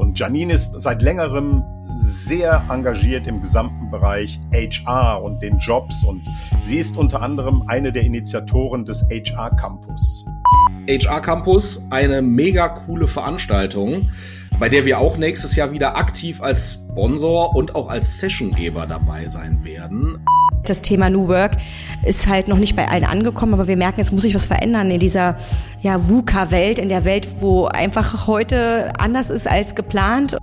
Und Janine ist seit längerem sehr engagiert im gesamten Bereich HR und den Jobs. Und sie ist unter anderem eine der Initiatoren des HR Campus. HR Campus, eine mega coole Veranstaltung, bei der wir auch nächstes Jahr wieder aktiv als Sponsor und auch als Sessiongeber dabei sein werden. Das Thema New Work ist halt noch nicht bei allen angekommen, aber wir merken, es muss sich was verändern in dieser ja, VUCA-Welt, in der Welt, wo einfach heute anders ist als geplant.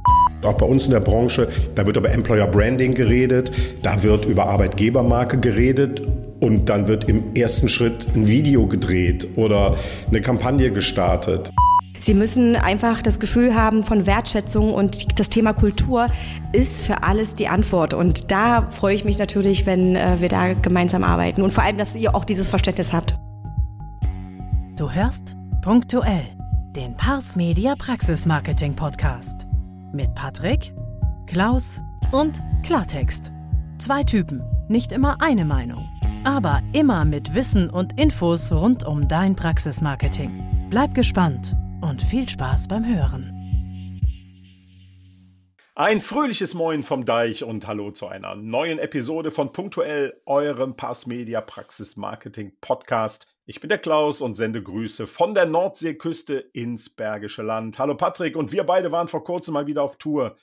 Auch bei uns in der Branche, da wird über Employer Branding geredet, da wird über Arbeitgebermarke geredet und dann wird im ersten Schritt ein Video gedreht oder eine Kampagne gestartet. Sie müssen einfach das Gefühl haben von Wertschätzung und das Thema Kultur ist für alles die Antwort. Und da freue ich mich natürlich, wenn äh, wir da gemeinsam arbeiten und vor allem, dass ihr auch dieses Verständnis habt. Du hörst punktuell den Pars Media Praxis Marketing Podcast mit Patrick, Klaus und Klartext. Zwei Typen, nicht immer eine Meinung, aber immer mit Wissen und Infos rund um dein Praxismarketing. Bleib gespannt und viel Spaß beim Hören. Ein fröhliches Moin vom Deich und hallo zu einer neuen Episode von Punktuell, eurem Pass Media Praxis Marketing Podcast. Ich bin der Klaus und sende Grüße von der Nordseeküste ins Bergische Land. Hallo Patrick und wir beide waren vor kurzem mal wieder auf Tour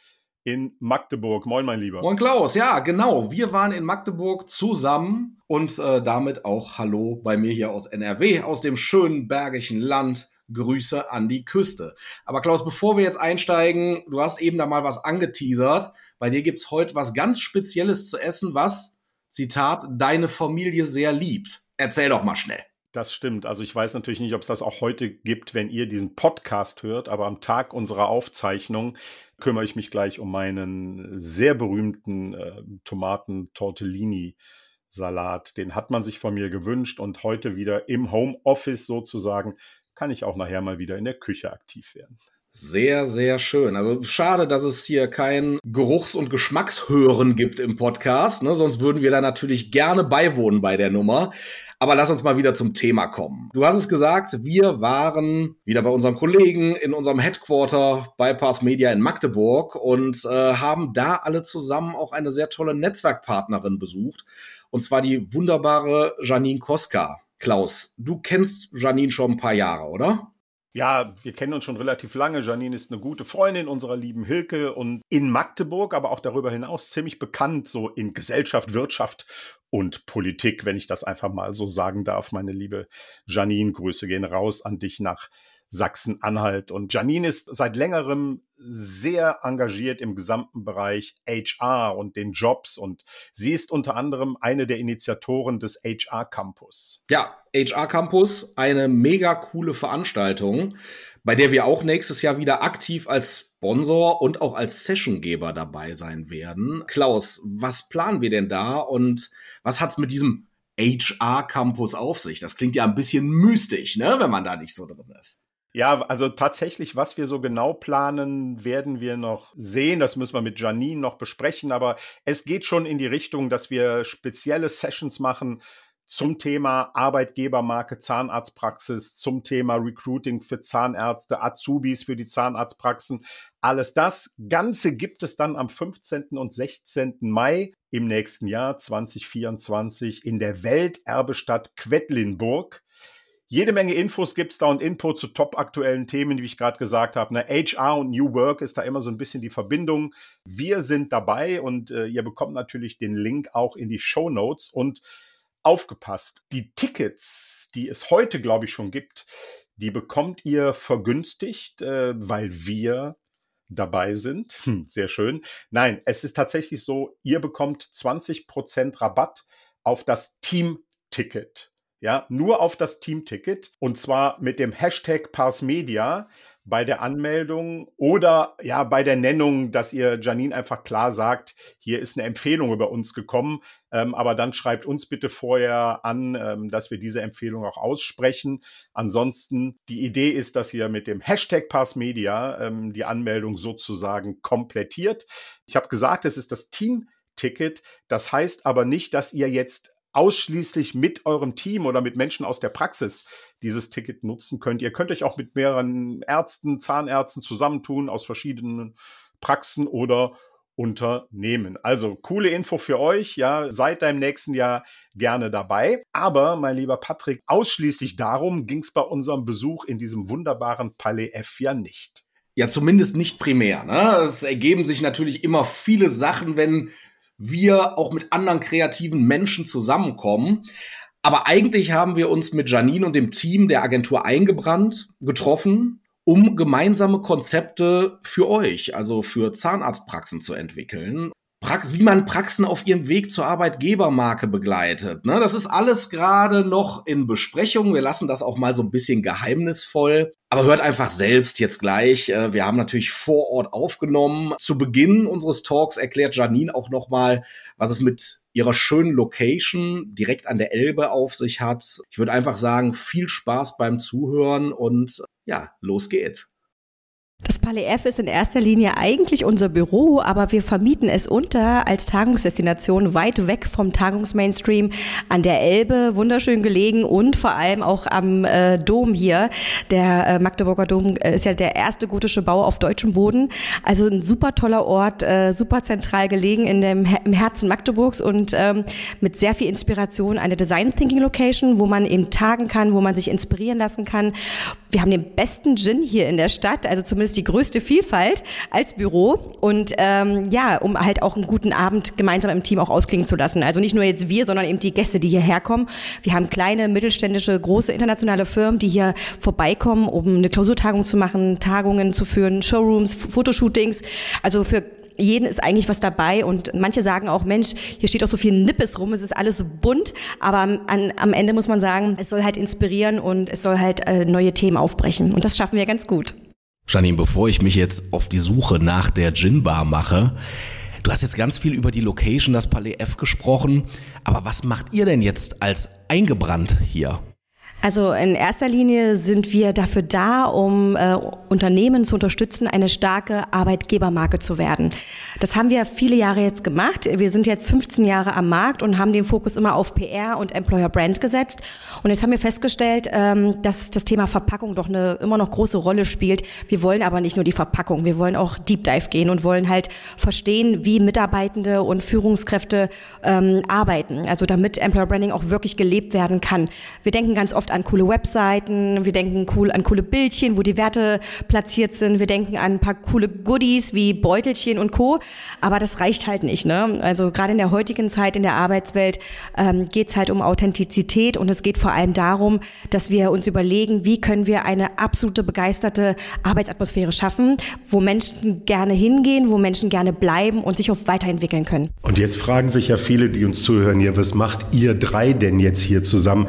in Magdeburg. Moin, mein Lieber. Moin, Klaus. Ja, genau. Wir waren in Magdeburg zusammen und äh, damit auch Hallo bei mir hier aus NRW, aus dem schönen Bergischen Land. Grüße an die Küste. Aber Klaus, bevor wir jetzt einsteigen, du hast eben da mal was angeteasert. Bei dir gibt's heute was ganz Spezielles zu essen, was, Zitat, deine Familie sehr liebt. Erzähl doch mal schnell. Das stimmt. Also ich weiß natürlich nicht, ob es das auch heute gibt, wenn ihr diesen Podcast hört, aber am Tag unserer Aufzeichnung kümmere ich mich gleich um meinen sehr berühmten äh, Tomaten-Tortellini. Salat, den hat man sich von mir gewünscht und heute wieder im Homeoffice sozusagen kann ich auch nachher mal wieder in der Küche aktiv werden. Sehr, sehr schön. Also schade, dass es hier kein Geruchs- und Geschmackshören gibt im Podcast. Ne? Sonst würden wir da natürlich gerne beiwohnen bei der Nummer. Aber lass uns mal wieder zum Thema kommen. Du hast es gesagt, wir waren wieder bei unserem Kollegen in unserem Headquarter Bypass Media in Magdeburg und äh, haben da alle zusammen auch eine sehr tolle Netzwerkpartnerin besucht. Und zwar die wunderbare Janine Koska. Klaus, du kennst Janine schon ein paar Jahre, oder? Ja, wir kennen uns schon relativ lange. Janine ist eine gute Freundin unserer lieben Hilke und in Magdeburg, aber auch darüber hinaus ziemlich bekannt, so in Gesellschaft, Wirtschaft und Politik, wenn ich das einfach mal so sagen darf. Meine liebe Janine, Grüße gehen raus an dich nach Sachsen-Anhalt. Und Janine ist seit längerem sehr engagiert im gesamten Bereich HR und den Jobs. Und sie ist unter anderem eine der Initiatoren des HR Campus. Ja, HR Campus, eine mega coole Veranstaltung, bei der wir auch nächstes Jahr wieder aktiv als Sponsor und auch als Sessiongeber dabei sein werden. Klaus, was planen wir denn da und was hat's mit diesem HR Campus auf sich? Das klingt ja ein bisschen mystisch, ne, wenn man da nicht so drin ist. Ja, also tatsächlich, was wir so genau planen, werden wir noch sehen. Das müssen wir mit Janine noch besprechen. Aber es geht schon in die Richtung, dass wir spezielle Sessions machen zum Thema Arbeitgebermarke Zahnarztpraxis, zum Thema Recruiting für Zahnärzte, Azubis für die Zahnarztpraxen. Alles das Ganze gibt es dann am 15. und 16. Mai im nächsten Jahr 2024 in der Welterbestadt Quedlinburg. Jede Menge Infos gibt es da und Input zu top aktuellen Themen, wie ich gerade gesagt habe. Ne? HR und New Work ist da immer so ein bisschen die Verbindung. Wir sind dabei und äh, ihr bekommt natürlich den Link auch in die Show Notes und aufgepasst. Die Tickets, die es heute, glaube ich, schon gibt, die bekommt ihr vergünstigt, äh, weil wir dabei sind. Hm, sehr schön. Nein, es ist tatsächlich so, ihr bekommt 20% Rabatt auf das Team-Ticket ja, nur auf das Teamticket und zwar mit dem Hashtag Parsmedia bei der Anmeldung oder ja bei der Nennung, dass ihr Janine einfach klar sagt, hier ist eine Empfehlung über uns gekommen, ähm, aber dann schreibt uns bitte vorher an, ähm, dass wir diese Empfehlung auch aussprechen. Ansonsten die Idee ist, dass ihr mit dem Hashtag Parsmedia ähm, die Anmeldung sozusagen komplettiert. Ich habe gesagt, es ist das Team Ticket. Das heißt aber nicht, dass ihr jetzt ausschließlich mit eurem Team oder mit Menschen aus der Praxis dieses Ticket nutzen könnt. Ihr könnt euch auch mit mehreren Ärzten, Zahnärzten zusammentun aus verschiedenen Praxen oder Unternehmen. Also coole Info für euch, ja, seid da im nächsten Jahr gerne dabei. Aber, mein lieber Patrick, ausschließlich darum ging es bei unserem Besuch in diesem wunderbaren Palais F ja nicht. Ja, zumindest nicht primär. Ne? Es ergeben sich natürlich immer viele Sachen, wenn wir auch mit anderen kreativen Menschen zusammenkommen. Aber eigentlich haben wir uns mit Janine und dem Team der Agentur eingebrannt, getroffen um gemeinsame Konzepte für euch, also für Zahnarztpraxen zu entwickeln. Wie man Praxen auf ihrem Weg zur Arbeitgebermarke begleitet. Ne? Das ist alles gerade noch in Besprechung. Wir lassen das auch mal so ein bisschen geheimnisvoll. Aber hört einfach selbst jetzt gleich. Äh, wir haben natürlich vor Ort aufgenommen. Zu Beginn unseres Talks erklärt Janine auch noch mal, was es mit ihrer schönen Location direkt an der Elbe auf sich hat. Ich würde einfach sagen, viel Spaß beim Zuhören und ja, los geht's. Das Palais F ist in erster Linie eigentlich unser Büro, aber wir vermieten es unter als Tagungsdestination weit weg vom Tagungsmainstream an der Elbe, wunderschön gelegen und vor allem auch am äh, Dom hier. Der äh, Magdeburger Dom äh, ist ja der erste gotische Bau auf deutschem Boden. Also ein super toller Ort, äh, super zentral gelegen in dem, im Herzen Magdeburgs und ähm, mit sehr viel Inspiration eine Design Thinking Location, wo man eben tagen kann, wo man sich inspirieren lassen kann. Wir haben den besten Gin hier in der Stadt, also zumindest die größte Vielfalt als Büro und ähm, ja, um halt auch einen guten Abend gemeinsam im Team auch ausklingen zu lassen. Also nicht nur jetzt wir, sondern eben die Gäste, die hierher kommen. Wir haben kleine, mittelständische, große internationale Firmen, die hier vorbeikommen, um eine Klausurtagung zu machen, Tagungen zu führen, Showrooms, Fotoshootings. Also für jeden ist eigentlich was dabei und manche sagen auch, Mensch, hier steht auch so viel Nippes rum, es ist alles so bunt, aber an, am Ende muss man sagen, es soll halt inspirieren und es soll halt äh, neue Themen aufbrechen und das schaffen wir ganz gut. Janine, bevor ich mich jetzt auf die Suche nach der Gin Bar mache, du hast jetzt ganz viel über die Location, das Palais F gesprochen, aber was macht ihr denn jetzt als eingebrannt hier? Also in erster Linie sind wir dafür da, um äh, Unternehmen zu unterstützen, eine starke Arbeitgebermarke zu werden. Das haben wir viele Jahre jetzt gemacht. Wir sind jetzt 15 Jahre am Markt und haben den Fokus immer auf PR und Employer Brand gesetzt. Und jetzt haben wir festgestellt, ähm, dass das Thema Verpackung doch eine immer noch große Rolle spielt. Wir wollen aber nicht nur die Verpackung, wir wollen auch Deep Dive gehen und wollen halt verstehen, wie Mitarbeitende und Führungskräfte ähm, arbeiten. Also damit Employer Branding auch wirklich gelebt werden kann. Wir denken ganz oft an coole Webseiten, wir denken cool an coole Bildchen, wo die Werte platziert sind, wir denken an ein paar coole Goodies wie Beutelchen und Co. Aber das reicht halt nicht. Ne? Also gerade in der heutigen Zeit in der Arbeitswelt ähm, geht es halt um Authentizität und es geht vor allem darum, dass wir uns überlegen, wie können wir eine absolute begeisterte Arbeitsatmosphäre schaffen, wo Menschen gerne hingehen, wo Menschen gerne bleiben und sich auch weiterentwickeln können. Und jetzt fragen sich ja viele, die uns zuhören hier, was macht ihr drei denn jetzt hier zusammen?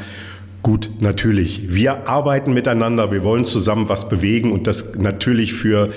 Gut, natürlich. Wir arbeiten miteinander, wir wollen zusammen was bewegen und das natürlich für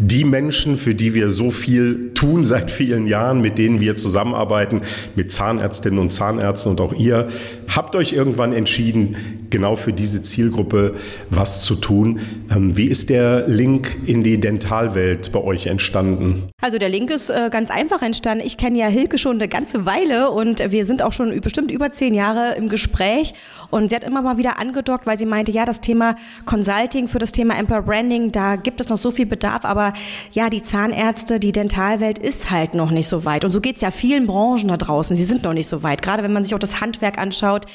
die Menschen, für die wir so viel tun seit vielen Jahren, mit denen wir zusammenarbeiten, mit Zahnärztinnen und Zahnärzten und auch ihr, habt euch irgendwann entschieden, genau für diese Zielgruppe was zu tun. Ähm, wie ist der Link in die Dentalwelt bei euch entstanden? Also der Link ist äh, ganz einfach entstanden. Ich kenne ja Hilke schon eine ganze Weile und wir sind auch schon bestimmt über zehn Jahre im Gespräch und sie hat immer mal wieder angedockt, weil sie meinte, ja, das Thema Consulting für das Thema Employer Branding, da gibt es noch so viel Bedarf, aber ja, die Zahnärzte, die Dentalwelt ist halt noch nicht so weit und so geht es ja vielen Branchen da draußen. Sie sind noch nicht so weit, gerade wenn man sich auch das Handwerk anschaut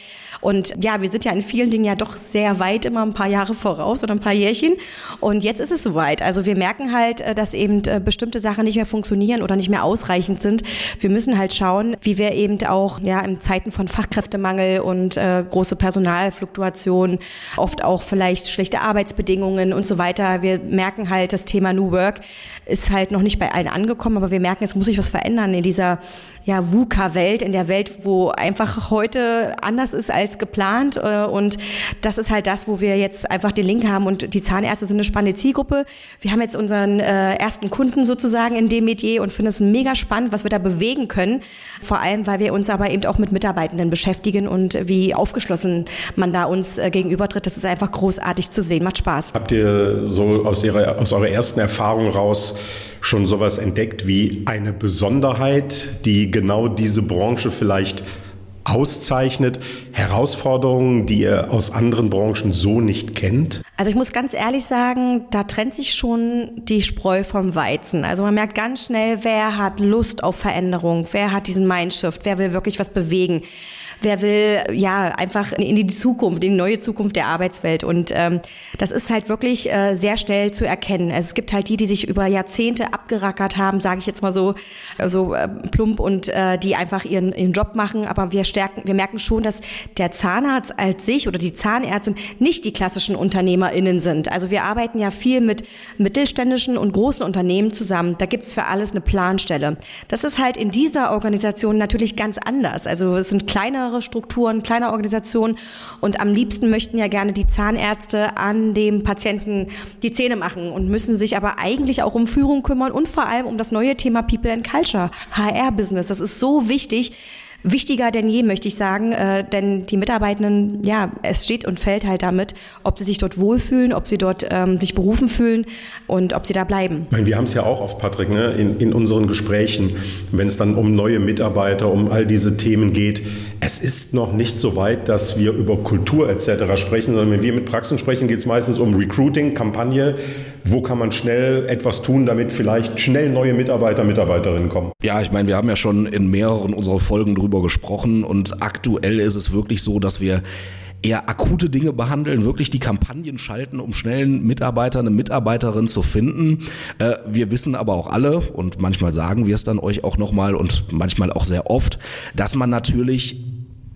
und ja, wir sind ja in vielen Dingen ja doch sehr weit, immer ein paar Jahre voraus oder ein paar Jährchen. Und jetzt ist es soweit. Also wir merken halt, äh, dass eben äh, bestimmte Sachen nicht mehr funktionieren oder nicht mehr ausreichend sind. Wir müssen halt schauen, wie wir eben auch ja in Zeiten von Fachkräftemangel und äh, große Personalfluktuation, oft auch vielleicht schlechte Arbeitsbedingungen und so weiter. Wir merken halt, das Thema New Work ist halt noch nicht bei allen angekommen, aber wir merken, es muss sich was verändern in dieser ja, VUCA-Welt, in der Welt, wo einfach heute anders ist als geplant. Äh, und das ist halt das, wo wir jetzt einfach den Link haben. Und die Zahnärzte sind eine spannende Zielgruppe. Wir haben jetzt unseren äh, ersten Kunden sozusagen in dem Metier und finden es mega spannend, was wir da bewegen können. Vor allem, weil wir uns aber eben auch mit Mitarbeitenden beschäftigen und wie aufgeschlossen man da uns äh, gegenübertritt. Das ist einfach großartig zu sehen. Macht Spaß. Habt ihr so aus, ihrer, aus eurer ersten Erfahrung raus schon sowas entdeckt wie eine Besonderheit, die genau diese Branche vielleicht auszeichnet? Herausforderungen, die ihr aus anderen Branchen so nicht kennt? Also ich muss ganz ehrlich sagen, da trennt sich schon die Spreu vom Weizen. Also man merkt ganz schnell, wer hat Lust auf Veränderung, wer hat diesen Mindshift, wer will wirklich was bewegen wer will ja einfach in die Zukunft, in die neue Zukunft der Arbeitswelt. Und ähm, das ist halt wirklich äh, sehr schnell zu erkennen. Also es gibt halt die, die sich über Jahrzehnte abgerackert haben, sage ich jetzt mal so, so äh, plump und äh, die einfach ihren, ihren Job machen. Aber wir stärken, wir merken schon, dass der Zahnarzt als sich oder die Zahnärztin nicht die klassischen UnternehmerInnen sind. Also wir arbeiten ja viel mit mittelständischen und großen Unternehmen zusammen. Da gibt's für alles eine Planstelle. Das ist halt in dieser Organisation natürlich ganz anders. Also es sind kleine kleinere Strukturen, kleine Organisationen und am liebsten möchten ja gerne die Zahnärzte an dem Patienten die Zähne machen und müssen sich aber eigentlich auch um Führung kümmern und vor allem um das neue Thema People and Culture, HR-Business. Das ist so wichtig, wichtiger denn je, möchte ich sagen, äh, denn die Mitarbeitenden, ja, es steht und fällt halt damit, ob sie sich dort wohlfühlen, ob sie dort ähm, sich berufen fühlen und ob sie da bleiben. Ich meine, wir haben es ja auch oft, Patrick, ne, in, in unseren Gesprächen, wenn es dann um neue Mitarbeiter, um all diese Themen geht. Es ist noch nicht so weit, dass wir über Kultur etc. sprechen, sondern wenn wir mit Praxen sprechen, geht es meistens um Recruiting, Kampagne. Wo kann man schnell etwas tun, damit vielleicht schnell neue Mitarbeiter, Mitarbeiterinnen kommen? Ja, ich meine, wir haben ja schon in mehreren unserer Folgen drüber gesprochen und aktuell ist es wirklich so, dass wir eher akute Dinge behandeln, wirklich die Kampagnen schalten, um schnell einen Mitarbeiter, eine Mitarbeiterin zu finden. Äh, wir wissen aber auch alle und manchmal sagen wir es dann euch auch nochmal und manchmal auch sehr oft, dass man natürlich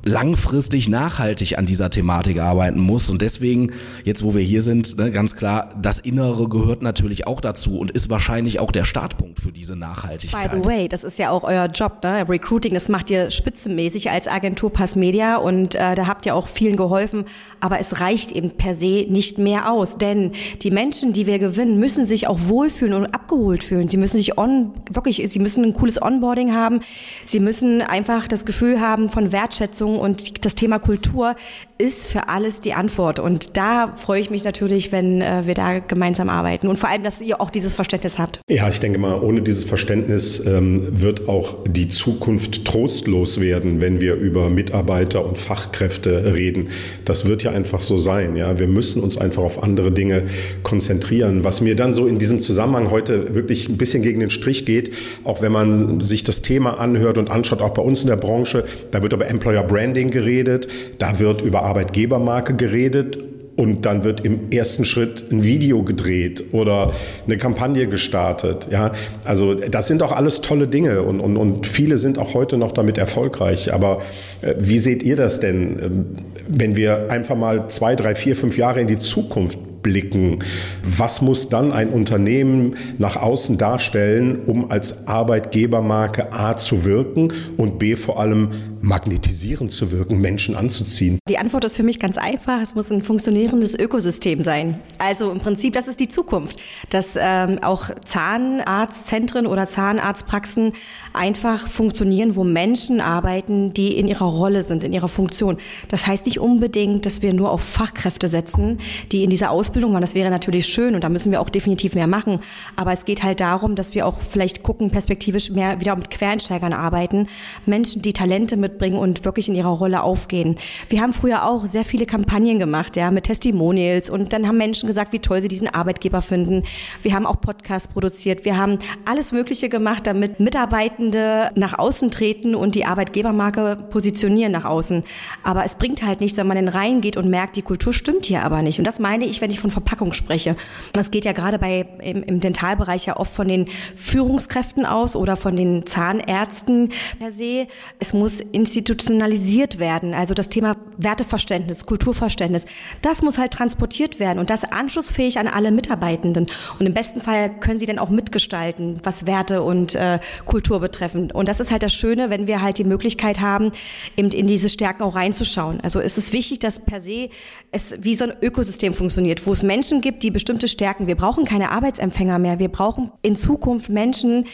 langfristig nachhaltig an dieser Thematik arbeiten muss. Und deswegen, jetzt wo wir hier sind, ne, ganz klar, das Innere gehört natürlich auch dazu und ist wahrscheinlich auch der Startpunkt für diese Nachhaltigkeit. By the way, das ist ja auch euer Job, ne? Recruiting, das macht ihr spitzenmäßig als Agentur Pass Media und äh, da habt ihr auch vielen geholfen. Aber es reicht eben per se nicht mehr aus, denn die Menschen, die wir gewinnen, müssen sich auch wohlfühlen und abgeholt fühlen. Sie müssen sich on, wirklich, sie müssen ein cooles Onboarding haben. Sie müssen einfach das Gefühl haben von Wertschätzung Und das Thema Kultur ist für alles die Antwort. Und da freue ich mich natürlich, wenn äh, wir da gemeinsam arbeiten. Und vor allem, dass ihr auch dieses Verständnis habt. Ja, ich denke mal, ohne dieses Verständnis ähm, wird auch die Zukunft trostlos werden, wenn wir über Mitarbeiter und Fachkräfte reden. Das wird ja einfach so sein. Ja, wir müssen uns einfach auf andere Dinge konzentrieren. Was mir dann so in diesem Zusammenhang heute wirklich ein bisschen gegen den Strich geht, auch wenn man sich das Thema anhört und anschaut, auch bei uns in der Branche, da wird über Employer Branding geredet, da wird über Arbeitgebermarke geredet und dann wird im ersten Schritt ein Video gedreht oder eine Kampagne gestartet. Ja, also das sind auch alles tolle Dinge und, und, und viele sind auch heute noch damit erfolgreich. Aber äh, wie seht ihr das denn, ähm, wenn wir einfach mal zwei, drei, vier, fünf Jahre in die Zukunft blicken. Was muss dann ein Unternehmen nach außen darstellen, um als Arbeitgebermarke A zu wirken und B vor allem magnetisierend zu wirken, Menschen anzuziehen? Die Antwort ist für mich ganz einfach. Es muss ein funktionierendes Ökosystem sein. Also im Prinzip, das ist die Zukunft, dass ähm, auch Zahnarztzentren oder Zahnarztpraxen einfach funktionieren, wo Menschen arbeiten, die in ihrer Rolle sind, in ihrer Funktion. Das heißt nicht unbedingt, dass wir nur auf Fachkräfte setzen, die in dieser Ausbildung waren. Das wäre natürlich schön und da müssen wir auch definitiv mehr machen. Aber es geht halt darum, dass wir auch vielleicht gucken, perspektivisch mehr wieder mit Quereinsteigern arbeiten, Menschen, die Talente mit mitbringen und wirklich in ihrer Rolle aufgehen. Wir haben früher auch sehr viele Kampagnen gemacht, ja, mit Testimonials und dann haben Menschen gesagt, wie toll sie diesen Arbeitgeber finden. Wir haben auch Podcasts produziert. Wir haben alles Mögliche gemacht, damit Mitarbeitende nach außen treten und die Arbeitgebermarke positionieren nach außen. Aber es bringt halt nichts, wenn man in Reihen geht und merkt, die Kultur stimmt hier aber nicht. Und das meine ich, wenn ich von Verpackung spreche. Das geht ja gerade bei, im, im Dentalbereich ja oft von den Führungskräften aus oder von den Zahnärzten per se. Es muss institutionalisiert werden. Also das Thema Werteverständnis, Kulturverständnis, das muss halt transportiert werden und das anschlussfähig an alle Mitarbeitenden. Und im besten Fall können sie dann auch mitgestalten, was Werte und äh, Kultur betreffen. Und das ist halt das Schöne, wenn wir halt die Möglichkeit haben, eben in diese Stärken auch reinzuschauen. Also es ist wichtig, dass per se es wie so ein Ökosystem funktioniert, wo es Menschen gibt, die bestimmte Stärken. Wir brauchen keine Arbeitsempfänger mehr. Wir brauchen in Zukunft Menschen,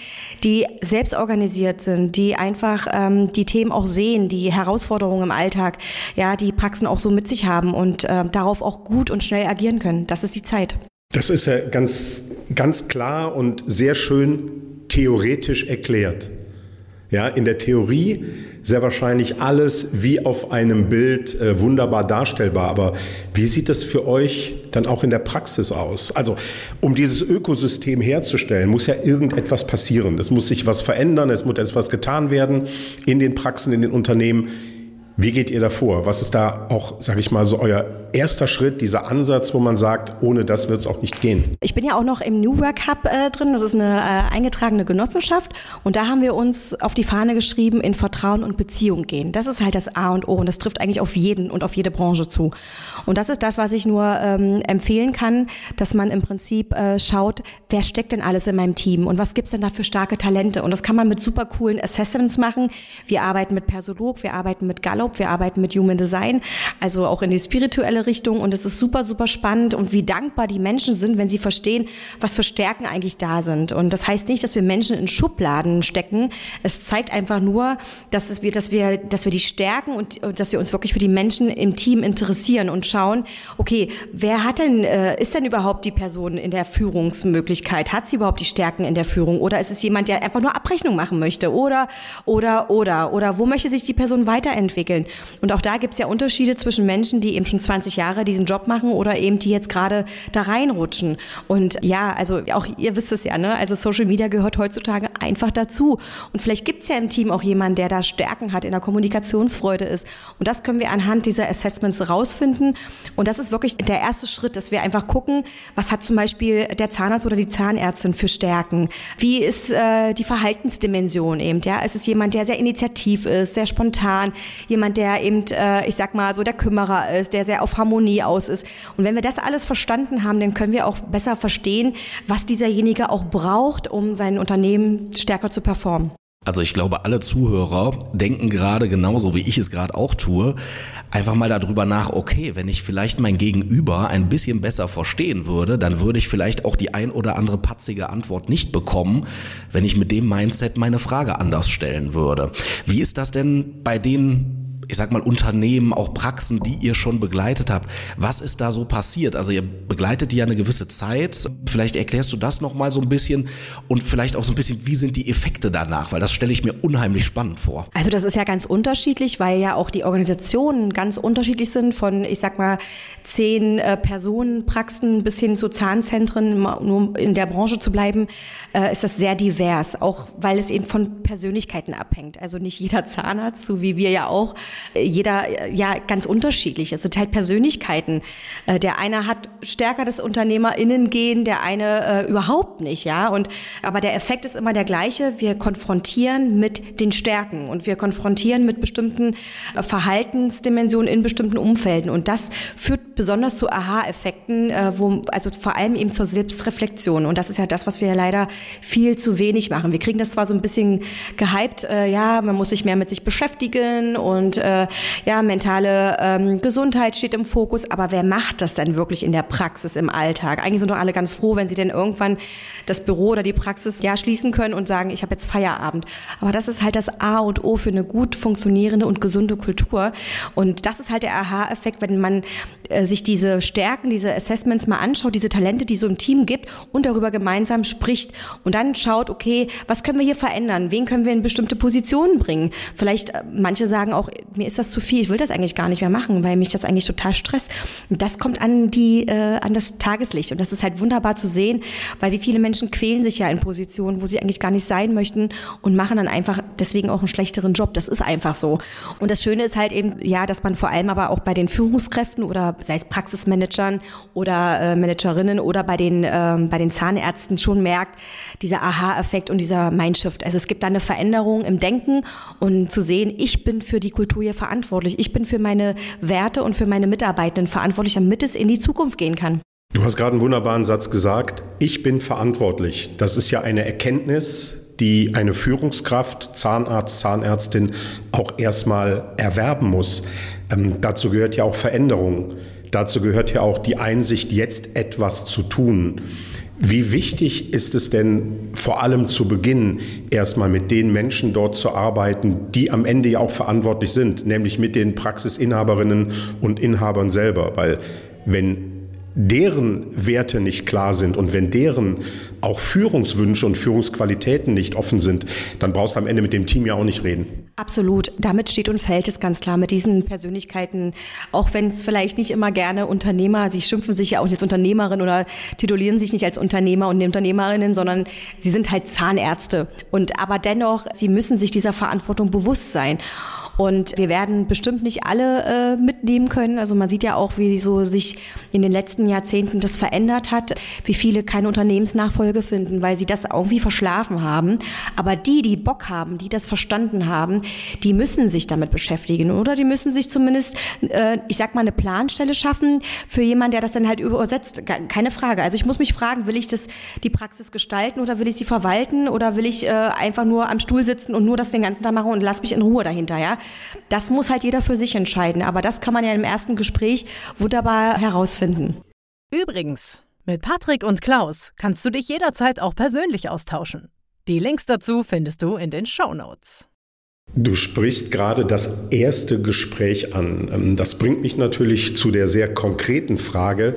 die selbst organisiert sind, die einfach ähm, die Themen auch sehen, die Herausforderungen im Alltag, ja, die Praxen auch so mit sich haben und äh, darauf auch gut und schnell agieren können. Das ist die Zeit. Das ist ja ganz, ganz klar und sehr schön theoretisch erklärt. Ja, in der Theorie sehr wahrscheinlich alles wie auf einem Bild äh, wunderbar darstellbar. Aber wie sieht das für euch dann auch in der Praxis aus? Also, um dieses Ökosystem herzustellen, muss ja irgendetwas passieren. Es muss sich was verändern, es muss etwas getan werden in den Praxen, in den Unternehmen. Wie geht ihr da vor? Was ist da auch, sage ich mal, so euer erster Schritt, dieser Ansatz, wo man sagt, ohne das wird es auch nicht gehen? Ich bin ja auch noch im New Work Hub äh, drin. Das ist eine äh, eingetragene Genossenschaft. Und da haben wir uns auf die Fahne geschrieben, in Vertrauen und Beziehung gehen. Das ist halt das A und O. Und das trifft eigentlich auf jeden und auf jede Branche zu. Und das ist das, was ich nur ähm, empfehlen kann, dass man im Prinzip äh, schaut, wer steckt denn alles in meinem Team und was gibt's denn da für starke Talente? Und das kann man mit super coolen Assessments machen. Wir arbeiten mit Persolog, wir arbeiten mit Gallo Globe. Wir arbeiten mit Human Design, also auch in die spirituelle Richtung. Und es ist super, super spannend und wie dankbar die Menschen sind, wenn sie verstehen, was für Stärken eigentlich da sind. Und das heißt nicht, dass wir Menschen in Schubladen stecken. Es zeigt einfach nur, dass, es wir, dass, wir, dass wir die Stärken und, und dass wir uns wirklich für die Menschen im Team interessieren und schauen, okay, wer hat denn, äh, ist denn überhaupt die Person in der Führungsmöglichkeit? Hat sie überhaupt die Stärken in der Führung? Oder ist es jemand, der einfach nur Abrechnung machen möchte? Oder, oder, oder, oder wo möchte sich die Person weiterentwickeln? Entwickeln. Und auch da gibt es ja Unterschiede zwischen Menschen, die eben schon 20 Jahre diesen Job machen oder eben die jetzt gerade da reinrutschen. Und ja, also auch ihr wisst es ja, ne? Also Social Media gehört heutzutage einfach dazu. Und vielleicht gibt es ja im Team auch jemanden, der da Stärken hat, in der Kommunikationsfreude ist. Und das können wir anhand dieser Assessments rausfinden. Und das ist wirklich der erste Schritt, dass wir einfach gucken, was hat zum Beispiel der Zahnarzt oder die Zahnärztin für Stärken? Wie ist äh, die Verhaltensdimension eben? Ja, ist es jemand, der sehr initiativ ist, sehr spontan, jemand, jemand, der eben, äh, ich sag mal, so der Kümmerer ist, der sehr auf Harmonie aus ist. Und wenn wir das alles verstanden haben, dann können wir auch besser verstehen, was dieserjenige auch braucht, um sein Unternehmen stärker zu performen. Also ich glaube, alle Zuhörer denken gerade genauso, wie ich es gerade auch tue, einfach mal darüber nach, okay, wenn ich vielleicht mein Gegenüber ein bisschen besser verstehen würde, dann würde ich vielleicht auch die ein oder andere patzige Antwort nicht bekommen, wenn ich mit dem Mindset meine Frage anders stellen würde. Wie ist das denn bei den ich sag mal, Unternehmen, auch Praxen, die ihr schon begleitet habt. Was ist da so passiert? Also ihr begleitet die ja eine gewisse Zeit. Vielleicht erklärst du das nochmal so ein bisschen und vielleicht auch so ein bisschen, wie sind die Effekte danach? Weil das stelle ich mir unheimlich spannend vor. Also das ist ja ganz unterschiedlich, weil ja auch die Organisationen ganz unterschiedlich sind von, ich sag mal, zehn äh, Personenpraxen bis hin zu Zahnzentren, nur in der Branche zu bleiben, äh, ist das sehr divers. Auch weil es eben von Persönlichkeiten abhängt. Also nicht jeder Zahnarzt, so wie wir ja auch, jeder ja ganz unterschiedlich. Es sind halt Persönlichkeiten. Äh, der eine hat stärker das Unternehmerinnen gehen, der eine äh, überhaupt nicht, ja. Und aber der Effekt ist immer der gleiche. Wir konfrontieren mit den Stärken und wir konfrontieren mit bestimmten äh, Verhaltensdimensionen in bestimmten Umfelden. Und das führt besonders zu Aha-Effekten, äh, wo also vor allem eben zur Selbstreflexion. Und das ist ja das, was wir leider viel zu wenig machen. Wir kriegen das zwar so ein bisschen gehypt, äh, ja, man muss sich mehr mit sich beschäftigen und äh, ja, mentale ähm, Gesundheit steht im Fokus. Aber wer macht das denn wirklich in der Praxis, im Alltag? Eigentlich sind doch alle ganz froh, wenn sie denn irgendwann das Büro oder die Praxis ja schließen können und sagen, ich habe jetzt Feierabend. Aber das ist halt das A und O für eine gut funktionierende und gesunde Kultur. Und das ist halt der Aha-Effekt, wenn man äh, sich diese Stärken, diese Assessments mal anschaut, diese Talente, die so im Team gibt und darüber gemeinsam spricht und dann schaut, okay, was können wir hier verändern? Wen können wir in bestimmte Positionen bringen? Vielleicht äh, manche sagen auch, mir ist das zu viel, ich will das eigentlich gar nicht mehr machen, weil mich das eigentlich total stresst. Das kommt an die äh, an das Tageslicht und das ist halt wunderbar zu sehen, weil wie viele Menschen quälen sich ja in Positionen, wo sie eigentlich gar nicht sein möchten und machen dann einfach deswegen auch einen schlechteren Job. Das ist einfach so. Und das Schöne ist halt eben, ja, dass man vor allem aber auch bei den Führungskräften oder sei es Praxismanagern oder äh, Managerinnen oder bei den, ähm, bei den Zahnärzten schon merkt, dieser Aha-Effekt und dieser Mindshift. Also es gibt da eine Veränderung im Denken und zu sehen, ich bin für die Kultur hier verantwortlich. Ich bin für meine Werte und für meine Mitarbeitenden verantwortlich, damit es in die Zukunft gehen kann. Du hast gerade einen wunderbaren Satz gesagt. Ich bin verantwortlich. Das ist ja eine Erkenntnis, die eine Führungskraft, Zahnarzt, Zahnärztin auch erstmal erwerben muss. Ähm, dazu gehört ja auch Veränderung. Dazu gehört ja auch die Einsicht, jetzt etwas zu tun. Wie wichtig ist es denn vor allem zu Beginn erstmal mit den Menschen dort zu arbeiten, die am Ende ja auch verantwortlich sind, nämlich mit den Praxisinhaberinnen und Inhabern selber? Weil wenn deren Werte nicht klar sind und wenn deren auch Führungswünsche und Führungsqualitäten nicht offen sind, dann brauchst du am Ende mit dem Team ja auch nicht reden. Absolut. Damit steht und fällt es ganz klar mit diesen Persönlichkeiten. Auch wenn es vielleicht nicht immer gerne Unternehmer, sie schimpfen sich ja auch nicht als Unternehmerin oder titulieren sich nicht als Unternehmer und Unternehmerinnen, sondern sie sind halt Zahnärzte. Und aber dennoch, sie müssen sich dieser Verantwortung bewusst sein. Und wir werden bestimmt nicht alle äh, mitnehmen können. Also man sieht ja auch, wie so sich in den letzten Jahrzehnten das verändert hat, wie viele keine Unternehmensnachfolge finden, weil sie das irgendwie verschlafen haben. Aber die, die Bock haben, die das verstanden haben, die müssen sich damit beschäftigen oder die müssen sich zumindest, äh, ich sag mal, eine Planstelle schaffen für jemanden, der das dann halt übersetzt. Keine Frage. Also ich muss mich fragen, will ich das die Praxis gestalten oder will ich sie verwalten oder will ich äh, einfach nur am Stuhl sitzen und nur das den ganzen Tag machen und lass mich in Ruhe dahinter, ja? Das muss halt jeder für sich entscheiden. Aber das kann man ja im ersten Gespräch wunderbar herausfinden. Übrigens, mit Patrick und Klaus kannst du dich jederzeit auch persönlich austauschen. Die Links dazu findest du in den Show Notes. Du sprichst gerade das erste Gespräch an. Ähm, das bringt mich natürlich zu der sehr konkreten Frage,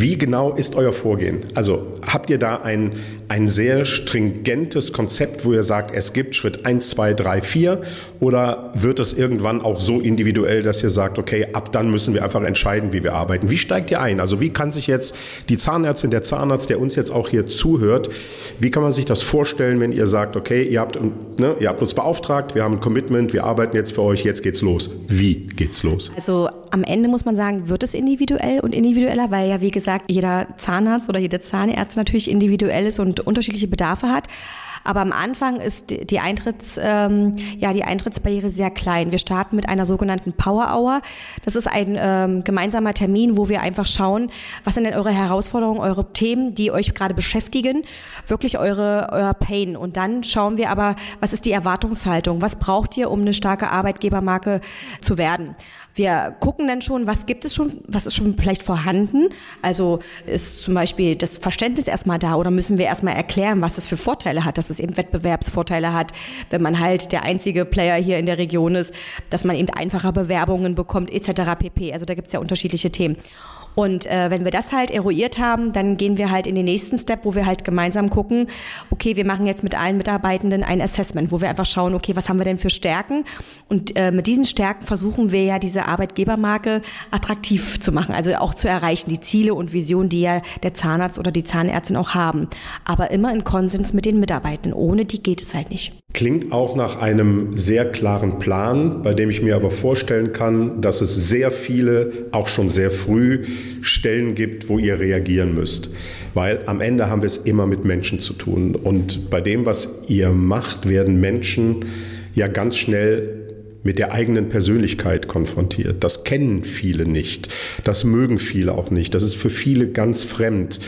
wie genau ist euer Vorgehen? Also habt ihr da ein, ein sehr stringentes Konzept, wo ihr sagt, es gibt Schritt 1, 2, 3, 4 oder wird es irgendwann auch so individuell, dass ihr sagt, okay, ab dann müssen wir einfach entscheiden, wie wir arbeiten? Wie steigt ihr ein? Also wie kann sich jetzt die Zahnärztin, der Zahnarzt, der uns jetzt auch hier zuhört, wie kann man sich das vorstellen, wenn ihr sagt, okay, ihr habt, ne, ihr habt uns beauftragt, wir haben ein Commitment, wir arbeiten jetzt für euch, jetzt geht's los. Wie geht's los? Also am Ende muss man sagen, wird es individuell und individueller, weil ja, wie gesagt, jeder Zahnarzt oder jede Zahnärztin natürlich individuell ist und unterschiedliche Bedarfe hat. Aber am Anfang ist die Eintritts, ähm, ja, die Eintrittsbarriere sehr klein. Wir starten mit einer sogenannten Power Hour. Das ist ein ähm, gemeinsamer Termin, wo wir einfach schauen, was sind denn eure Herausforderungen, eure Themen, die euch gerade beschäftigen, wirklich eure, euer Pain. Und dann schauen wir aber, was ist die Erwartungshaltung? Was braucht ihr, um eine starke Arbeitgebermarke zu werden? Wir gucken dann schon, was gibt es schon, was ist schon vielleicht vorhanden. Also ist zum Beispiel das Verständnis erstmal da oder müssen wir erstmal erklären, was das für Vorteile hat, dass es eben Wettbewerbsvorteile hat, wenn man halt der einzige Player hier in der Region ist, dass man eben einfacher Bewerbungen bekommt etc. pp. Also da gibt es ja unterschiedliche Themen. Und äh, wenn wir das halt eruiert haben, dann gehen wir halt in den nächsten Step, wo wir halt gemeinsam gucken, okay, wir machen jetzt mit allen Mitarbeitenden ein Assessment, wo wir einfach schauen, okay, was haben wir denn für Stärken? Und äh, mit diesen Stärken versuchen wir ja diese Arbeitgebermarke attraktiv zu machen, also auch zu erreichen, die Ziele und Visionen, die ja der Zahnarzt oder die Zahnärztin auch haben. Aber immer in Konsens mit den Mitarbeitenden. Ohne die geht es halt nicht. Klingt auch nach einem sehr klaren Plan, bei dem ich mir aber vorstellen kann, dass es sehr viele, auch schon sehr früh, Stellen gibt, wo ihr reagieren müsst. Weil am Ende haben wir es immer mit Menschen zu tun. Und bei dem, was ihr macht, werden Menschen ja ganz schnell mit der eigenen Persönlichkeit konfrontiert. Das kennen viele nicht. Das mögen viele auch nicht. Das ist für viele ganz fremd.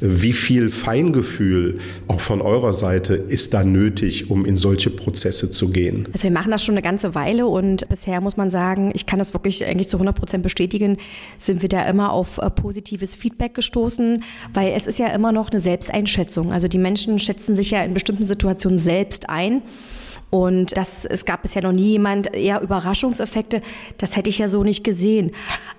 Wie viel Feingefühl auch von eurer Seite ist da nötig, um in solche Prozesse zu gehen? Also wir machen das schon eine ganze Weile und bisher muss man sagen, ich kann das wirklich eigentlich zu 100 Prozent bestätigen, sind wir da immer auf äh, positives Feedback gestoßen, weil es ist ja immer noch eine Selbsteinschätzung. Also die Menschen schätzen sich ja in bestimmten Situationen selbst ein. Und das, es gab bisher noch nie jemand, eher Überraschungseffekte, das hätte ich ja so nicht gesehen.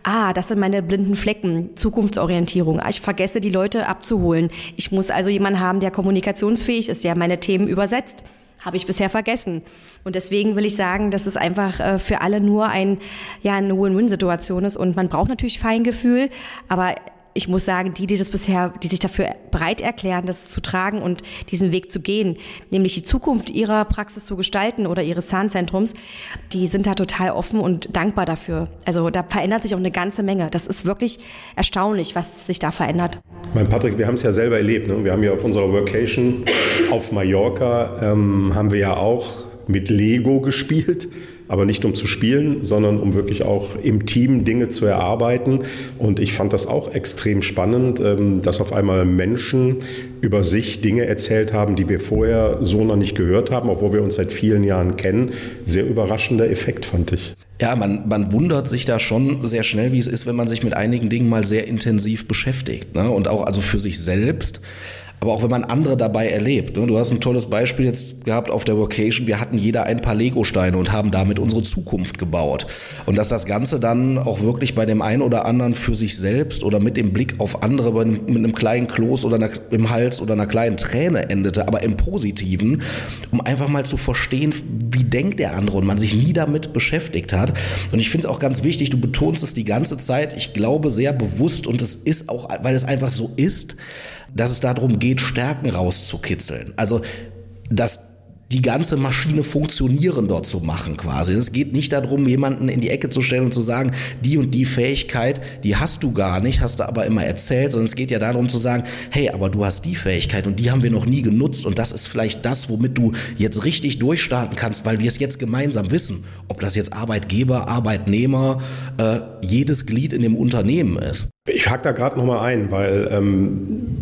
Ah, das sind meine blinden Flecken, Zukunftsorientierung. Ah, ich vergesse die Leute abzuholen. Ich muss also jemanden haben, der kommunikationsfähig ist, der meine Themen übersetzt. Habe ich bisher vergessen. Und deswegen will ich sagen, dass es einfach äh, für alle nur ein, ja, eine Win-Win-Situation ist. Und man braucht natürlich Feingefühl, aber ich muss sagen, die, die das bisher, die sich dafür bereit erklären, das zu tragen und diesen Weg zu gehen, nämlich die Zukunft ihrer Praxis zu gestalten oder ihres Zahnzentrums, die sind da total offen und dankbar dafür. Also da verändert sich auch eine ganze Menge. Das ist wirklich erstaunlich, was sich da verändert. Mein Patrick, wir haben es ja selber erlebt. Ne? Wir haben ja auf unserer Workation auf Mallorca, ähm, haben wir ja auch mit Lego gespielt aber nicht um zu spielen, sondern um wirklich auch im Team Dinge zu erarbeiten. Und ich fand das auch extrem spannend, ähm, dass auf einmal Menschen über sich Dinge erzählt haben, die wir vorher so noch nicht gehört haben, obwohl wir uns seit vielen Jahren kennen. Sehr überraschender Effekt, fand ich. Ja, man, man wundert sich da schon sehr schnell, wie es ist, wenn man sich mit einigen Dingen mal sehr intensiv beschäftigt. Ne? Und auch also für sich selbst aber auch wenn man andere dabei erlebt. Ne? Du hast ein tolles Beispiel jetzt gehabt auf der Vocation. Wir hatten jeder ein paar Lego-Steine und haben damit unsere Zukunft gebaut. Und dass das Ganze dann auch wirklich bei dem einen oder anderen für sich selbst oder mit dem Blick auf andere mit einem kleinen Kloß oder einer, im Hals oder einer kleinen Träne endete, aber im Positiven, um einfach mal zu verstehen, wie denkt der andere und man sich nie damit beschäftigt hat. Und ich finde es auch ganz wichtig, du betonst es die ganze Zeit, ich glaube sehr bewusst und es ist auch, weil es einfach so ist, dass es darum geht, Stärken rauszukitzeln. Also, dass die ganze Maschine funktionieren dort zu machen quasi. Es geht nicht darum, jemanden in die Ecke zu stellen und zu sagen, die und die Fähigkeit, die hast du gar nicht, hast du aber immer erzählt, sondern es geht ja darum zu sagen, hey, aber du hast die Fähigkeit und die haben wir noch nie genutzt und das ist vielleicht das, womit du jetzt richtig durchstarten kannst, weil wir es jetzt gemeinsam wissen, ob das jetzt Arbeitgeber, Arbeitnehmer, äh, jedes Glied in dem Unternehmen ist. Ich hake da gerade nochmal ein, weil ähm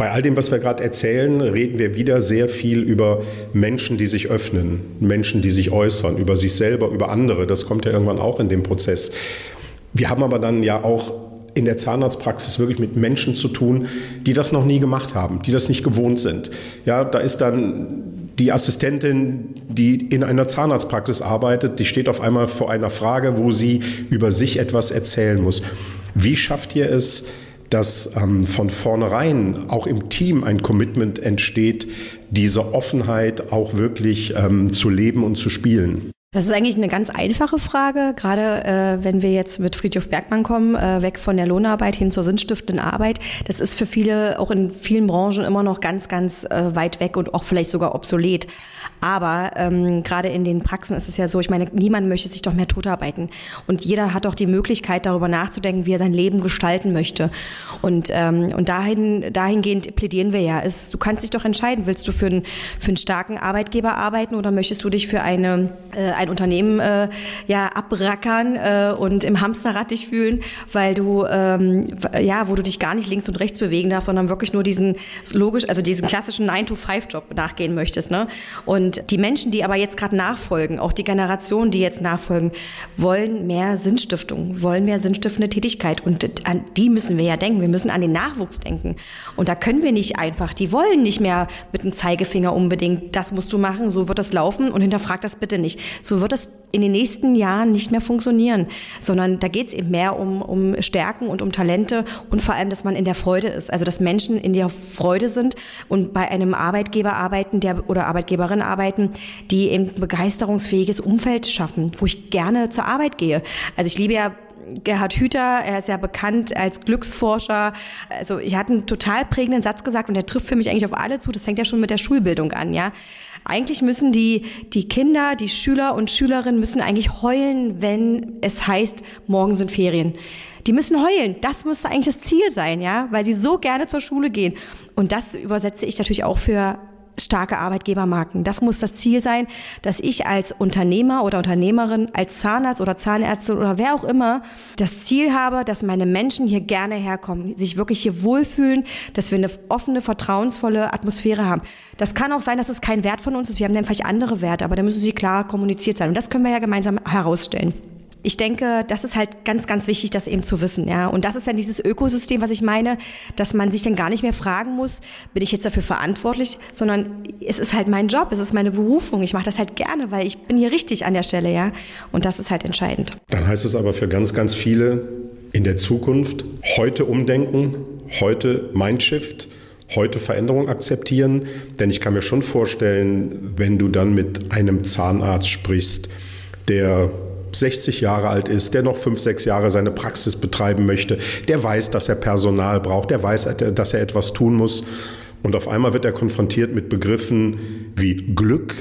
bei all dem, was wir gerade erzählen, reden wir wieder sehr viel über Menschen, die sich öffnen, Menschen, die sich äußern, über sich selber, über andere. Das kommt ja irgendwann auch in dem Prozess. Wir haben aber dann ja auch in der Zahnarztpraxis wirklich mit Menschen zu tun, die das noch nie gemacht haben, die das nicht gewohnt sind. Ja, da ist dann die Assistentin, die in einer Zahnarztpraxis arbeitet, die steht auf einmal vor einer Frage, wo sie über sich etwas erzählen muss. Wie schafft ihr es, dass ähm, von vornherein auch im Team ein Commitment entsteht, diese Offenheit auch wirklich ähm, zu leben und zu spielen. Das ist eigentlich eine ganz einfache Frage, gerade äh, wenn wir jetzt mit Friedhof Bergmann kommen, äh, weg von der Lohnarbeit hin zur sinnstiftenden Arbeit. Das ist für viele, auch in vielen Branchen immer noch ganz, ganz äh, weit weg und auch vielleicht sogar obsolet. Aber ähm, gerade in den Praxen ist es ja so, ich meine, niemand möchte sich doch mehr totarbeiten. Und jeder hat doch die Möglichkeit, darüber nachzudenken, wie er sein Leben gestalten möchte. Und, ähm, und dahin, dahingehend plädieren wir ja. Es, du kannst dich doch entscheiden, willst du für, einen für einen starken Arbeitgeber arbeiten oder möchtest du dich für eine, äh, ein Unternehmen äh, ja, abrackern äh, und im Hamsterrad dich fühlen, weil du, ähm, ja, wo du dich gar nicht links und rechts bewegen darfst, sondern wirklich nur diesen logisch, also diesen klassischen 9-to-5-Job nachgehen möchtest. Ne? Und die Menschen, die aber jetzt gerade nachfolgen, auch die Generationen, die jetzt nachfolgen, wollen mehr Sinnstiftung, wollen mehr sinnstiftende Tätigkeit. Und an die müssen wir ja denken. Wir müssen an den Nachwuchs denken. Und da können wir nicht einfach, die wollen nicht mehr mit dem Zeigefinger unbedingt, das musst du machen, so wird das laufen und hinterfrag das bitte nicht. So wird es in den nächsten Jahren nicht mehr funktionieren, sondern da geht es eben mehr um, um Stärken und um Talente und vor allem, dass man in der Freude ist. Also dass Menschen in der Freude sind und bei einem Arbeitgeber arbeiten, der oder Arbeitgeberin arbeiten, die eben ein begeisterungsfähiges Umfeld schaffen, wo ich gerne zur Arbeit gehe. Also ich liebe ja Gerhard Hüther, er ist ja bekannt als Glücksforscher. Also ich hatte einen total prägenden Satz gesagt und der trifft für mich eigentlich auf alle zu. Das fängt ja schon mit der Schulbildung an, ja. Eigentlich müssen die, die Kinder, die Schüler und Schülerinnen müssen eigentlich heulen, wenn es heißt, morgen sind Ferien. Die müssen heulen. Das müsste eigentlich das Ziel sein, ja, weil sie so gerne zur Schule gehen. Und das übersetze ich natürlich auch für starke Arbeitgebermarken. Das muss das Ziel sein, dass ich als Unternehmer oder Unternehmerin, als Zahnarzt oder Zahnärztin oder wer auch immer das Ziel habe, dass meine Menschen hier gerne herkommen, sich wirklich hier wohlfühlen, dass wir eine offene, vertrauensvolle Atmosphäre haben. Das kann auch sein, dass es kein Wert von uns ist. Wir haben dann vielleicht andere Werte, aber da müssen sie klar kommuniziert sein. Und das können wir ja gemeinsam herausstellen ich denke, das ist halt ganz, ganz wichtig, das eben zu wissen, ja. Und das ist dann dieses Ökosystem, was ich meine, dass man sich dann gar nicht mehr fragen muss, bin ich jetzt dafür verantwortlich, sondern es ist halt mein Job, es ist meine Berufung. Ich mache das halt gerne, weil ich bin hier richtig an der Stelle, ja. Und das ist halt entscheidend. Dann heißt es aber für ganz, ganz viele in der Zukunft heute umdenken, heute Mindshift, heute Veränderung akzeptieren. Denn ich kann mir schon vorstellen, wenn du dann mit einem Zahnarzt sprichst, der 60 Jahre alt ist, der noch fünf, sechs Jahre seine Praxis betreiben möchte, der weiß, dass er Personal braucht, der weiß, dass er etwas tun muss. Und auf einmal wird er konfrontiert mit Begriffen wie Glück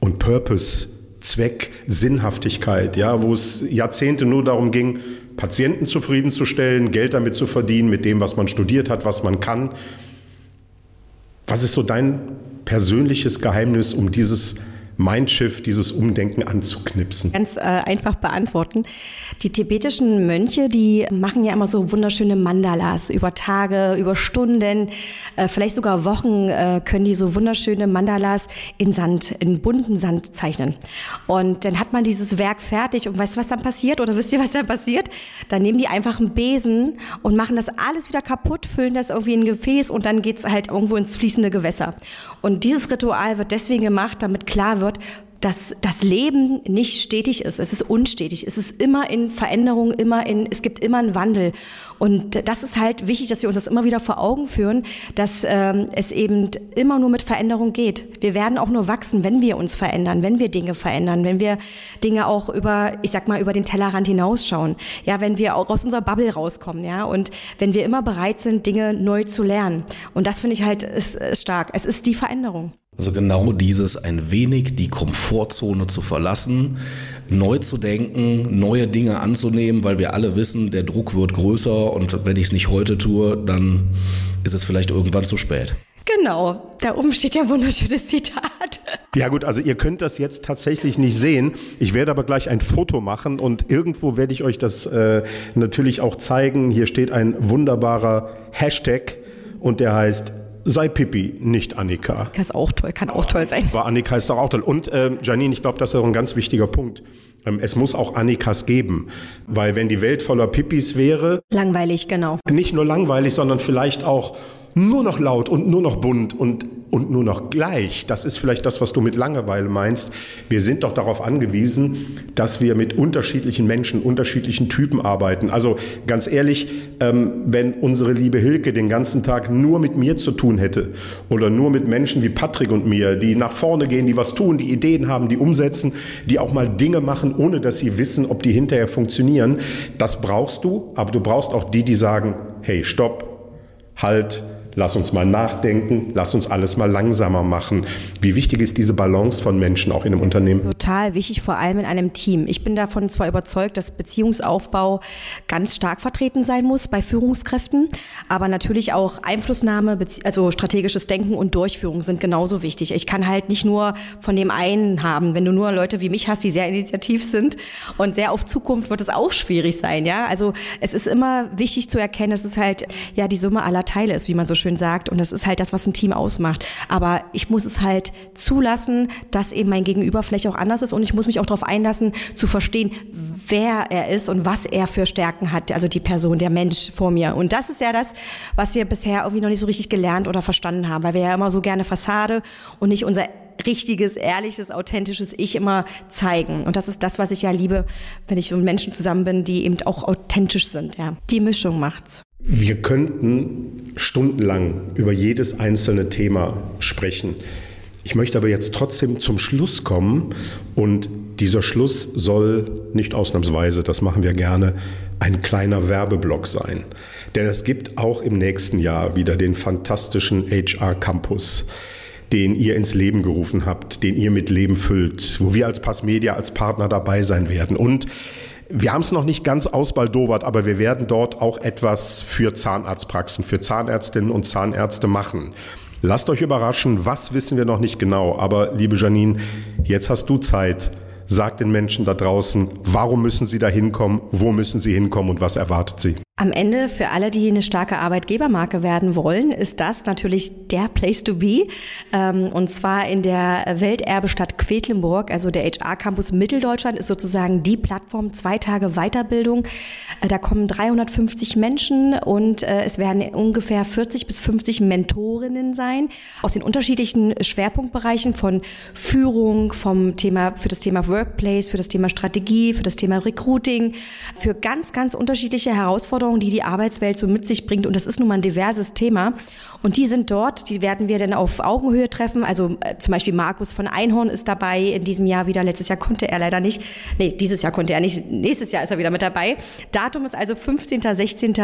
und Purpose, Zweck, Sinnhaftigkeit, ja, wo es Jahrzehnte nur darum ging, Patienten zufriedenzustellen, Geld damit zu verdienen, mit dem, was man studiert hat, was man kann. Was ist so dein persönliches Geheimnis, um dieses Mindshift, dieses Umdenken anzuknipsen? Ganz äh, einfach beantworten. Die tibetischen Mönche, die machen ja immer so wunderschöne Mandalas über Tage, über Stunden, äh, vielleicht sogar Wochen äh, können die so wunderschöne Mandalas in Sand, in bunten Sand zeichnen. Und dann hat man dieses Werk fertig und weißt du, was dann passiert? Oder wisst ihr, was dann passiert? Dann nehmen die einfach einen Besen und machen das alles wieder kaputt, füllen das irgendwie in ein Gefäß und dann geht's halt irgendwo ins fließende Gewässer. Und dieses Ritual wird deswegen gemacht, damit klar wird, dass das Leben nicht stetig ist. Es ist unstetig. Es ist immer in Veränderung, immer in, es gibt immer einen Wandel. Und das ist halt wichtig, dass wir uns das immer wieder vor Augen führen, dass ähm, es eben immer nur mit Veränderung geht. Wir werden auch nur wachsen, wenn wir uns verändern, wenn wir Dinge verändern, wenn wir Dinge auch über, ich sag mal, über den Tellerrand hinausschauen. Ja, wenn wir auch aus unserer Bubble rauskommen, ja, und wenn wir immer bereit sind, Dinge neu zu lernen. Und das finde ich halt ist, ist stark. Es ist die Veränderung. Also genau dieses ein wenig die Komfortzone zu verlassen, neu zu denken, neue Dinge anzunehmen, weil wir alle wissen, der Druck wird größer und wenn ich es nicht heute tue, dann ist es vielleicht irgendwann zu spät. Genau, da oben steht ja ein wunderschönes Zitat. Ja gut, also ihr könnt das jetzt tatsächlich nicht sehen. Ich werde aber gleich ein Foto machen und irgendwo werde ich euch das äh, natürlich auch zeigen. Hier steht ein wunderbarer Hashtag und der heißt sei Pippi, nicht Annika. Annika ist auch toll, kann auch toll sein. Aber Annika ist doch auch toll. Und äh, Janine, ich glaube, das ist auch ein ganz wichtiger Punkt. Ähm, es muss auch Annikas geben. Weil wenn die Welt voller Pippis wäre. Langweilig, genau. Nicht nur langweilig, sondern vielleicht auch nur noch laut und nur noch bunt und, und nur noch gleich. Das ist vielleicht das, was du mit Langeweile meinst. Wir sind doch darauf angewiesen, dass wir mit unterschiedlichen Menschen, unterschiedlichen Typen arbeiten. Also ganz ehrlich, ähm, wenn unsere liebe Hilke den ganzen Tag nur mit mir zu tun hätte oder nur mit Menschen wie Patrick und mir, die nach vorne gehen, die was tun, die Ideen haben, die umsetzen, die auch mal Dinge machen, ohne dass sie wissen, ob die hinterher funktionieren, das brauchst du. Aber du brauchst auch die, die sagen, hey, stopp, halt, Lass uns mal nachdenken, lass uns alles mal langsamer machen. Wie wichtig ist diese Balance von Menschen auch in einem Unternehmen? Total wichtig, vor allem in einem Team. Ich bin davon zwar überzeugt, dass Beziehungsaufbau ganz stark vertreten sein muss bei Führungskräften, aber natürlich auch Einflussnahme, also strategisches Denken und Durchführung sind genauso wichtig. Ich kann halt nicht nur von dem einen haben. Wenn du nur Leute wie mich hast, die sehr initiativ sind und sehr auf Zukunft, wird es auch schwierig sein, ja. Also es ist immer wichtig zu erkennen, dass es halt ja die Summe aller Teile ist, wie man so schön sagt. Und das ist halt das, was ein Team ausmacht. Aber ich muss es halt zulassen, dass eben mein Gegenüber vielleicht auch anders ist. Und ich muss mich auch darauf einlassen, zu verstehen, wer er ist und was er für Stärken hat. Also die Person, der Mensch vor mir. Und das ist ja das, was wir bisher irgendwie noch nicht so richtig gelernt oder verstanden haben. Weil wir ja immer so gerne Fassade und nicht unser richtiges, ehrliches, authentisches Ich immer zeigen. Und das ist das, was ich ja liebe, wenn ich mit Menschen zusammen bin, die eben auch authentisch sind. Ja. Die Mischung macht's. Wir könnten stundenlang über jedes einzelne Thema sprechen. Ich möchte aber jetzt trotzdem zum Schluss kommen und dieser Schluss soll nicht ausnahmsweise, das machen wir gerne, ein kleiner Werbeblock sein. Denn es gibt auch im nächsten Jahr wieder den fantastischen HR Campus, den ihr ins Leben gerufen habt, den ihr mit Leben füllt, wo wir als Passmedia als Partner dabei sein werden. Und wir haben es noch nicht ganz ausbaldowert, aber wir werden dort auch etwas für Zahnarztpraxen, für Zahnärztinnen und Zahnärzte machen. Lasst euch überraschen, was wissen wir noch nicht genau. Aber liebe Janine, jetzt hast du Zeit. Sag den Menschen da draußen, warum müssen sie da hinkommen, wo müssen sie hinkommen und was erwartet sie? Am Ende für alle, die eine starke Arbeitgebermarke werden wollen, ist das natürlich der Place to be. Ähm, und zwar in der Welterbestadt Quedlinburg, also der HR Campus Mitteldeutschland ist sozusagen die Plattform, zwei Tage Weiterbildung. Äh, da kommen 350 Menschen und äh, es werden ungefähr 40 bis 50 Mentorinnen sein aus den unterschiedlichen Schwerpunktbereichen von Führung, vom Thema, für das Thema Workplace, für das Thema Strategie, für das Thema Recruiting, für ganz, ganz unterschiedliche Herausforderungen Herausforderungen, die die Arbeitswelt so mit sich bringt. Und das ist nun mal ein diverses Thema. Und die sind dort, die werden wir dann auf Augenhöhe treffen. Also äh, zum Beispiel Markus von Einhorn ist dabei in diesem Jahr wieder. Letztes Jahr konnte er leider nicht. Nee, dieses Jahr konnte er nicht. Nächstes Jahr ist er wieder mit dabei. Datum ist also 15., 16.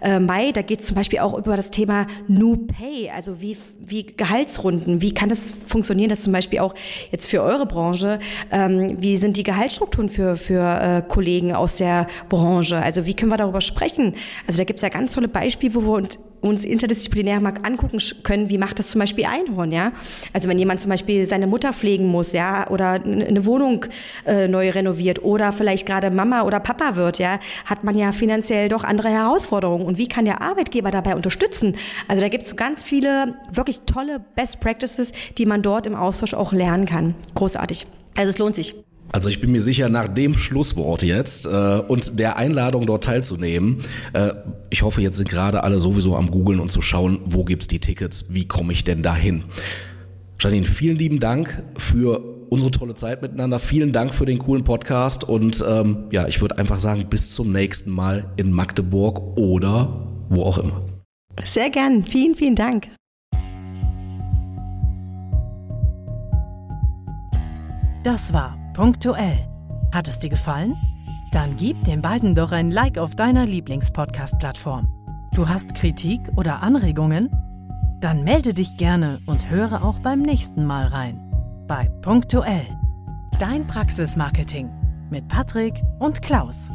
Äh, Mai. Da geht es zum Beispiel auch über das Thema New Pay. Also wie, wie Gehaltsrunden. Wie kann das funktionieren, dass zum Beispiel auch jetzt für eure Branche, ähm, wie sind die Gehaltsstrukturen für, für äh, Kollegen aus der Branche? Also wie können wir darüber sprechen? Machen. Also da gibt es ja ganz tolle Beispiele, wo wir uns, uns interdisziplinär mal angucken können, wie macht das zum Beispiel Einhorn, ja? Also wenn jemand zum Beispiel seine Mutter pflegen muss, ja, oder eine Wohnung äh, neu renoviert oder vielleicht gerade Mama oder Papa wird, ja, hat man ja finanziell doch andere Herausforderungen. Und wie kann der Arbeitgeber dabei unterstützen? Also da gibt es ganz viele wirklich tolle Best Practices, die man dort im Austausch auch lernen kann. Großartig. Also es lohnt sich. Also ich bin mir sicher, nach dem Schlusswort jetzt äh, und der Einladung dort teilzunehmen, äh, ich hoffe, jetzt sind gerade alle sowieso am Googeln und zu schauen, wo gibt's die Tickets, wie komme ich denn dahin? Janine, vielen lieben Dank für unsere tolle Zeit miteinander. Vielen Dank für den coolen Podcast und ähm, ja, ich würde einfach sagen, bis zum nächsten Mal in Magdeburg oder wo auch immer. Sehr gern. Vielen, vielen Dank. Das war punktuell. Hat es dir gefallen? Dann gib den beiden doch ein Like auf deiner Lieblingspodcast-Plattform. Du hast Kritik oder Anregungen? Dann melde dich gerne und höre auch beim nächsten Mal rein. Bei Punktuell. Dein Praxismarketing mit Patrick und Klaus.